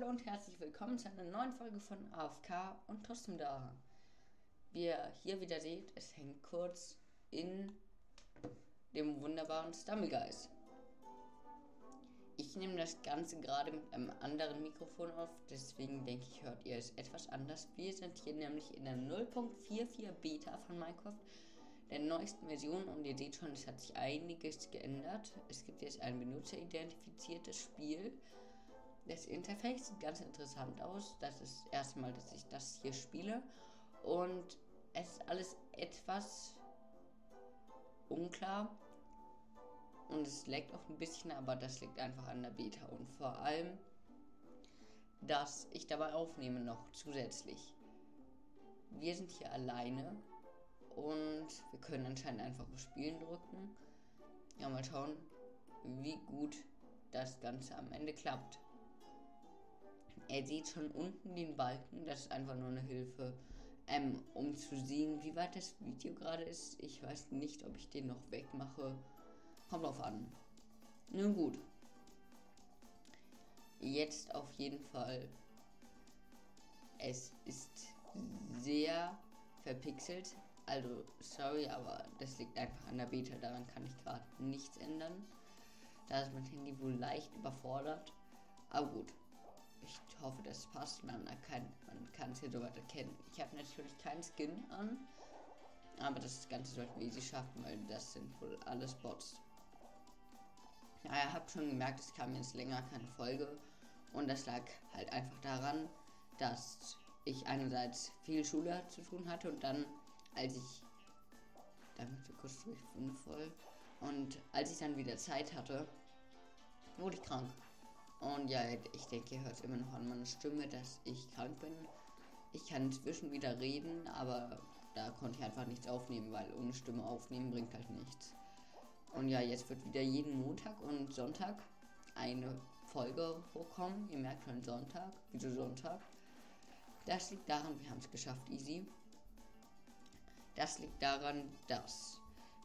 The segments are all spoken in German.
Hallo und herzlich willkommen zu einer neuen Folge von AFK und trotzdem da. Wie ihr hier wieder seht, es hängt kurz in dem wunderbaren Stumblegeist. Ich nehme das Ganze gerade mit einem anderen Mikrofon auf, deswegen denke ich, hört ihr es etwas anders. Wir sind hier nämlich in der 0.44 Beta von Minecraft, der neuesten Version und ihr seht schon, es hat sich einiges geändert. Es gibt jetzt ein benutzeridentifiziertes Spiel das Interface sieht ganz interessant aus. Das ist das erste Mal, dass ich das hier spiele. Und es ist alles etwas unklar. Und es leckt auch ein bisschen, aber das liegt einfach an der Beta. Und vor allem, dass ich dabei aufnehme noch zusätzlich. Wir sind hier alleine und wir können anscheinend einfach auf Spielen drücken. Ja, mal schauen, wie gut das Ganze am Ende klappt. Er sieht schon unten den Balken, das ist einfach nur eine Hilfe, ähm, um zu sehen, wie weit das Video gerade ist. Ich weiß nicht, ob ich den noch wegmache. Kommt drauf an. Nun gut. Jetzt auf jeden Fall. Es ist sehr verpixelt. Also, sorry, aber das liegt einfach an der Beta. Daran kann ich gerade nichts ändern. Da ist mein Handy wohl leicht überfordert. Aber gut ich hoffe, das passt. Man, kann, man kann es hier soweit erkennen. Ich habe natürlich keinen Skin an. Aber das Ganze sollten wir easy schaffen, weil das sind wohl alles Bots. Ja, ihr habt schon gemerkt, es kam jetzt länger keine Folge. Und das lag halt einfach daran, dass ich einerseits viel Schule zu tun hatte und dann, als ich. Damit so kurz durch voll. Und als ich dann wieder Zeit hatte, wurde ich krank. Und ja, ich denke, ihr hört immer noch an meiner Stimme, dass ich krank bin. Ich kann inzwischen wieder reden, aber da konnte ich einfach nichts aufnehmen, weil ohne Stimme aufnehmen bringt halt nichts. Und ja, jetzt wird wieder jeden Montag und Sonntag eine Folge hochkommen. Ihr merkt schon Sonntag. Wieso Sonntag? Das liegt daran, wir haben es geschafft, easy. Das liegt daran, dass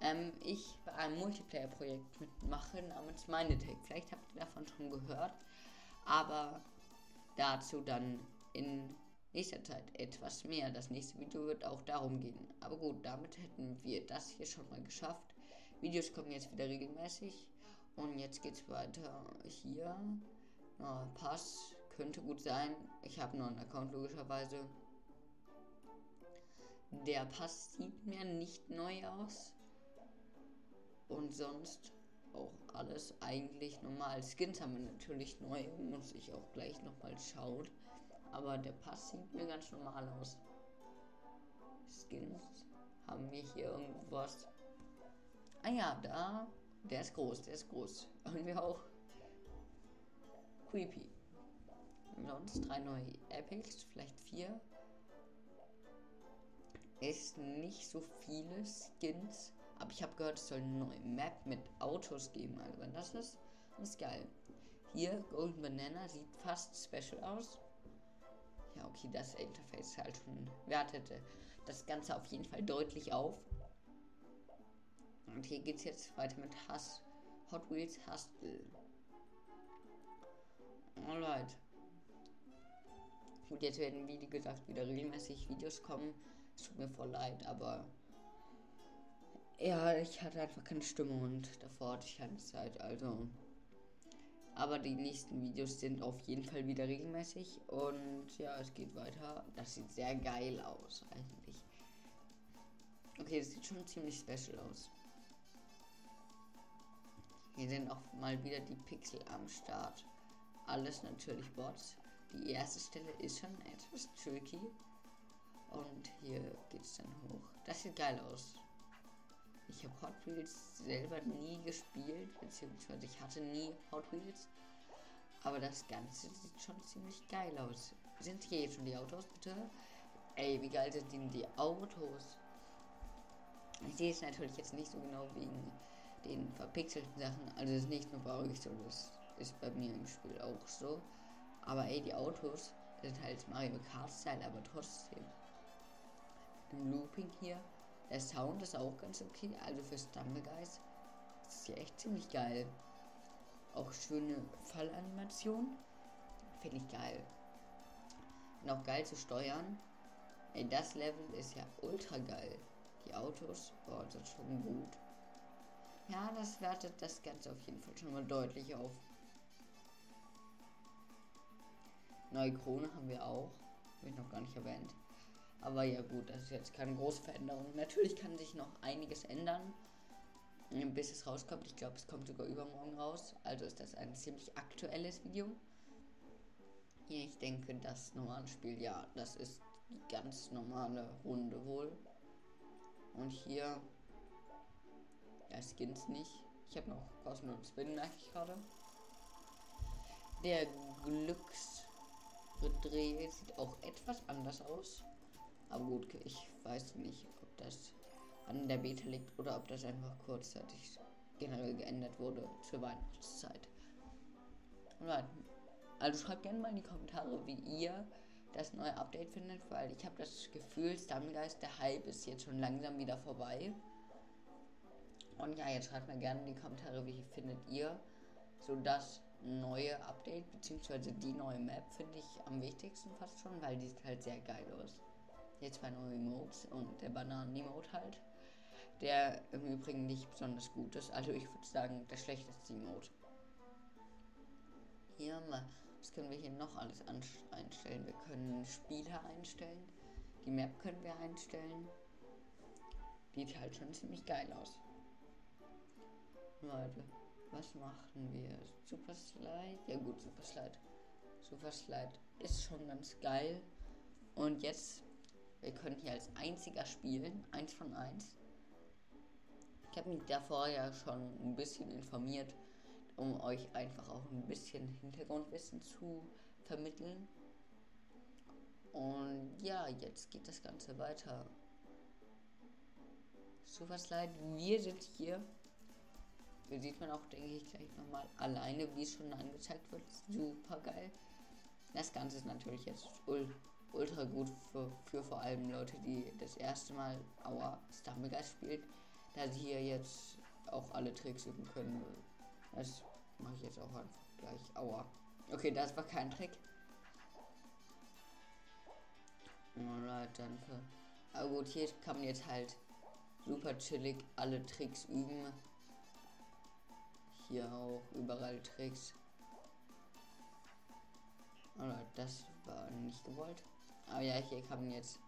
ähm, ich bei einem Multiplayer-Projekt mitmache namens Mindetech. Vielleicht habt ihr davon schon gehört, aber dazu dann in nächster Zeit etwas mehr. Das nächste Video wird auch darum gehen. Aber gut, damit hätten wir das hier schon mal geschafft. Videos kommen jetzt wieder regelmäßig. Und jetzt geht's weiter hier. Oh, Pass könnte gut sein. Ich habe noch einen Account logischerweise. Der Pass sieht mir nicht neu aus. Und sonst auch alles eigentlich normal. Skins haben wir natürlich neu, muss ich auch gleich nochmal schauen. Aber der Pass sieht mir ganz normal aus. Skins haben wir hier irgendwas. Ah ja, da. Der ist groß, der ist groß. Irgendwie auch creepy. Sonst drei neue Epics, vielleicht vier. Ist nicht so viele Skins. Aber ich habe gehört, es soll eine neue Map mit Autos geben. Also wenn das ist, ist geil. Hier, Golden Banana sieht fast special aus. Ja, okay, das Interface halt schon wertete das Ganze auf jeden Fall deutlich auf. Und hier geht es jetzt weiter mit Hass. Hot Wheels Hustle. Alright. Gut, jetzt werden, wie gesagt, wieder regelmäßig Videos kommen. Es tut mir voll leid, aber ja, ich hatte einfach keine Stimme und davor hatte ich keine Zeit, also. Aber die nächsten Videos sind auf jeden Fall wieder regelmäßig und ja, es geht weiter. Das sieht sehr geil aus, eigentlich. Okay, das sieht schon ziemlich special aus. Hier sind auch mal wieder die Pixel am Start. Alles natürlich Bots. Die erste Stelle ist schon etwas tricky. Und hier geht es dann hoch. Das sieht geil aus. Ich habe Hot Wheels selber nie gespielt, beziehungsweise ich hatte nie Hot Wheels. Aber das Ganze sieht schon ziemlich geil aus. Sind hier jetzt schon die Autos, bitte? Ey, wie geil sind denn die Autos? Ich sehe es natürlich jetzt nicht so genau wegen den verpixelten Sachen. Also es ist nicht nur bei euch so, das ist bei mir im Spiel auch so. Aber ey, die Autos sind halt Mario Kart-Style, aber trotzdem. Im Looping hier der Sound ist auch ganz okay. Also für Stumblegeist ist ja echt ziemlich geil. Auch schöne Fallanimation. Finde ich geil. Und auch geil zu steuern. Ey, das Level ist ja ultra geil. Die Autos, boah, das ist schon gut. Ja, das wertet das Ganze auf jeden Fall schon mal deutlich auf. Neue Krone haben wir auch. Habe ich noch gar nicht erwähnt. Aber ja gut, das ist jetzt keine große Veränderung. Natürlich kann sich noch einiges ändern, bis es rauskommt. Ich glaube, es kommt sogar übermorgen raus. Also ist das ein ziemlich aktuelles Video. Ich denke, das normale Spiel, ja, das ist die ganz normale Runde wohl. Und hier, ja, Skins nicht. Ich habe noch kostenlosen Spin, merke ich gerade. Der Glücksdreh sieht auch etwas anders aus. Aber gut, ich weiß nicht, ob das an der Beta liegt oder ob das einfach kurzzeitig generell geändert wurde zur Weihnachtszeit. Also schreibt gerne mal in die Kommentare, wie ihr das neue Update findet, weil ich habe das Gefühl, Stamgeist, der Hype ist jetzt schon langsam wieder vorbei. Und ja, jetzt schreibt mal gerne in die Kommentare, wie findet ihr so das neue Update, beziehungsweise die neue Map finde ich am wichtigsten fast schon, weil die sieht halt sehr geil aus die zwei neue Emotes und der Bananen-Emote halt. Der im Übrigen nicht besonders gut ist. Also ich würde sagen, der schlechteste Emote. Hier mal, was können wir hier noch alles einstellen? Wir können Spieler einstellen. Die Map können wir einstellen. Sieht halt schon ziemlich geil aus. Leute, was machen wir? Super Slide? Ja gut, Super Slide. Super Slide ist schon ganz geil. Und jetzt wir können hier als einziger spielen, eins von eins. Ich habe mich davor ja schon ein bisschen informiert, um euch einfach auch ein bisschen Hintergrundwissen zu vermitteln. Und ja, jetzt geht das Ganze weiter. So was leid, wir sind hier. Hier sieht man auch, denke ich, gleich nochmal alleine, wie es schon angezeigt wird. Super geil. Das Ganze ist natürlich jetzt ultra gut für, für vor allem Leute, die das erste Mal Aua Stammegeist spielen, da sie hier jetzt auch alle Tricks üben können. Das mache ich jetzt auch einfach gleich. Aua. Okay, das war kein Trick. Alright, danke. Aber gut, hier kann man jetzt halt super chillig alle Tricks üben. Hier auch überall Tricks. Alright, das war nicht gewollt. Aber ja, hier kann man jetzt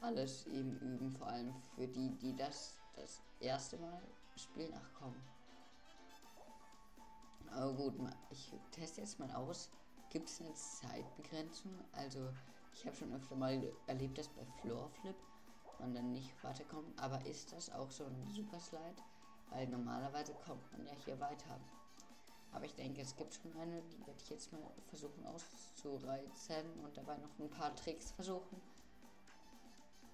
alles eben üben, vor allem für die, die das das erste Mal spielen. Ach komm. Aber gut, ich teste jetzt mal aus. Gibt es eine Zeitbegrenzung? Also, ich habe schon öfter mal erlebt, dass bei Floorflip man dann nicht weiterkommt. Aber ist das auch so ein Super Slide? Weil normalerweise kommt man ja hier weiter. Aber ich denke, es gibt schon eine, die werde ich jetzt mal versuchen auszureizen und dabei noch ein paar Tricks versuchen.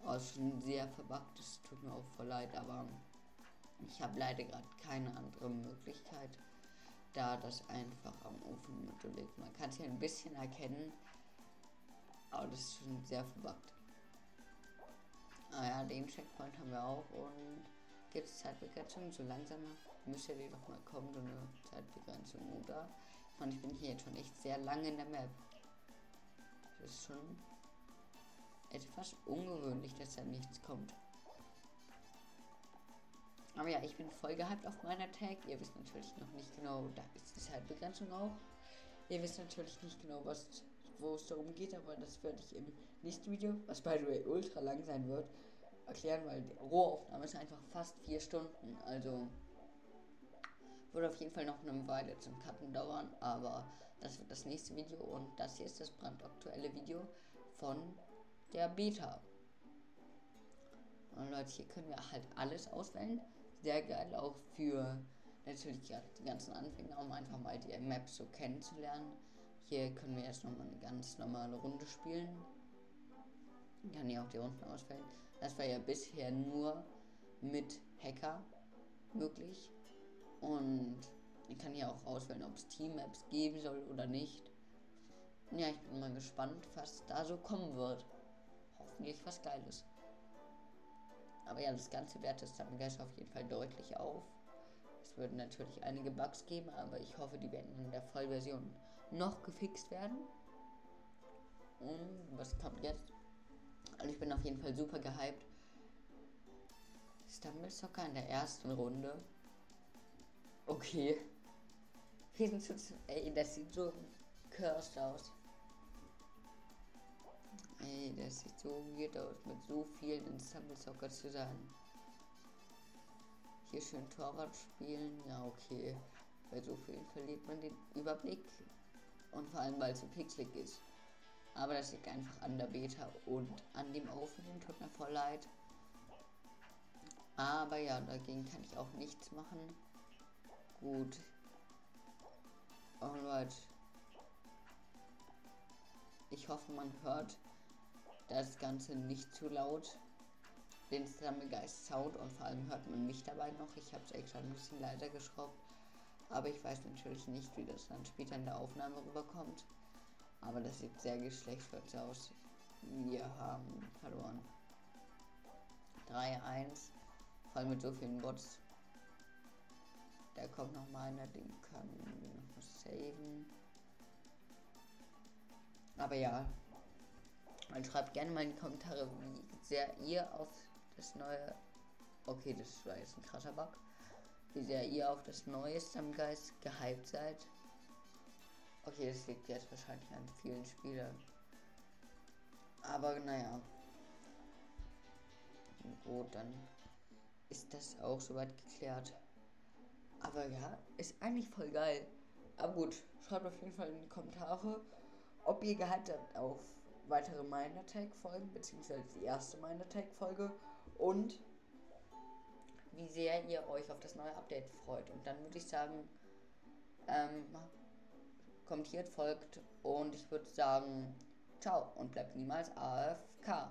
Oh, ist schon sehr verbuggt, es tut mir auch voll leid, aber ich habe leider gerade keine andere Möglichkeit, da das einfach am Ofenmittel liegt. Man kann es hier ein bisschen erkennen, aber das ist schon sehr verbuggt. Ah ja, den Checkpoint haben wir auch und gibt es Zeitbegrenzung, so langsam müsste die doch mal kommen, so eine Zeitbegrenzung, oder? Meine, ich bin hier jetzt schon echt sehr lange in der Map. Das ist schon etwas ungewöhnlich, dass da nichts kommt. Aber ja, ich bin voll gehypt auf meiner Tag. Ihr wisst natürlich noch nicht genau, da ist die Zeitbegrenzung auch. Ihr wisst natürlich nicht genau, wo es darum geht, aber das werde ich im nächsten Video, was by the way ultra lang sein wird, erklären, weil die Rohaufnahme ist einfach fast vier Stunden. Also würde auf jeden Fall noch eine Weile zum Cutten dauern, aber das wird das nächste Video und das hier ist das brandaktuelle Video von der Beta. Und Leute, hier können wir halt alles auswählen. Sehr geil auch für natürlich die ganzen Anfänger, um einfach mal die Map so kennenzulernen. Hier können wir jetzt nochmal eine ganz normale Runde spielen. Kann hier auch die Runden auswählen. Das war ja bisher nur mit Hacker möglich. Und ich kann hier auch auswählen, ob es Team-Maps geben soll oder nicht. Ja, ich bin mal gespannt, was da so kommen wird. Hoffentlich was Geiles. Aber ja, das Ganze wertet es dann gleich auf jeden Fall deutlich auf. Es würden natürlich einige Bugs geben, aber ich hoffe, die werden in der Vollversion noch gefixt werden. Und was kommt jetzt? Also ich bin auf jeden Fall super gehypt. Stumble Soccer in der ersten Runde. Okay. Ey, das sieht so cursed aus. Ey, das sieht so weird aus, mit so vielen in Stumble Soccer zu sein. Hier schön Torwart spielen, ja okay. Bei so vielen verliert man den Überblick. Und vor allem, weil es so pixelig ist. Aber das liegt einfach an der Beta und an dem Aufnehmen. Tut mir voll leid. Aber ja, dagegen kann ich auch nichts machen. Gut. Alright. Ich hoffe, man hört das Ganze nicht zu laut. Den Sammelgeist Sound und vor allem hört man mich dabei noch. Ich habe es extra ein bisschen leiser geschraubt. Aber ich weiß natürlich nicht, wie das dann später in der Aufnahme rüberkommt. Aber das sieht sehr geschlechtsverletzt aus. Wir haben verloren. 3-1. Vor allem mit so vielen Bots. Da kommt noch mal einer, den können wir noch was saven. Aber ja. Und schreibt gerne mal in die Kommentare, wie sehr ihr auf das neue. Okay, das war jetzt ein krasser Bug. Wie sehr ihr auf das neue Stammgeist gehypt seid. Okay, das liegt jetzt wahrscheinlich an vielen Spielern. Aber naja. Gut, dann ist das auch soweit geklärt. Aber ja, ist eigentlich voll geil. Aber gut, schreibt auf jeden Fall in die Kommentare, ob ihr gehypt habt auf weitere Mind Attack Folgen, beziehungsweise die erste Mind Attack Folge und wie sehr ihr euch auf das neue Update freut. Und dann würde ich sagen, ähm, kommentiert, folgt und ich würde sagen, ciao und bleibt niemals AFK.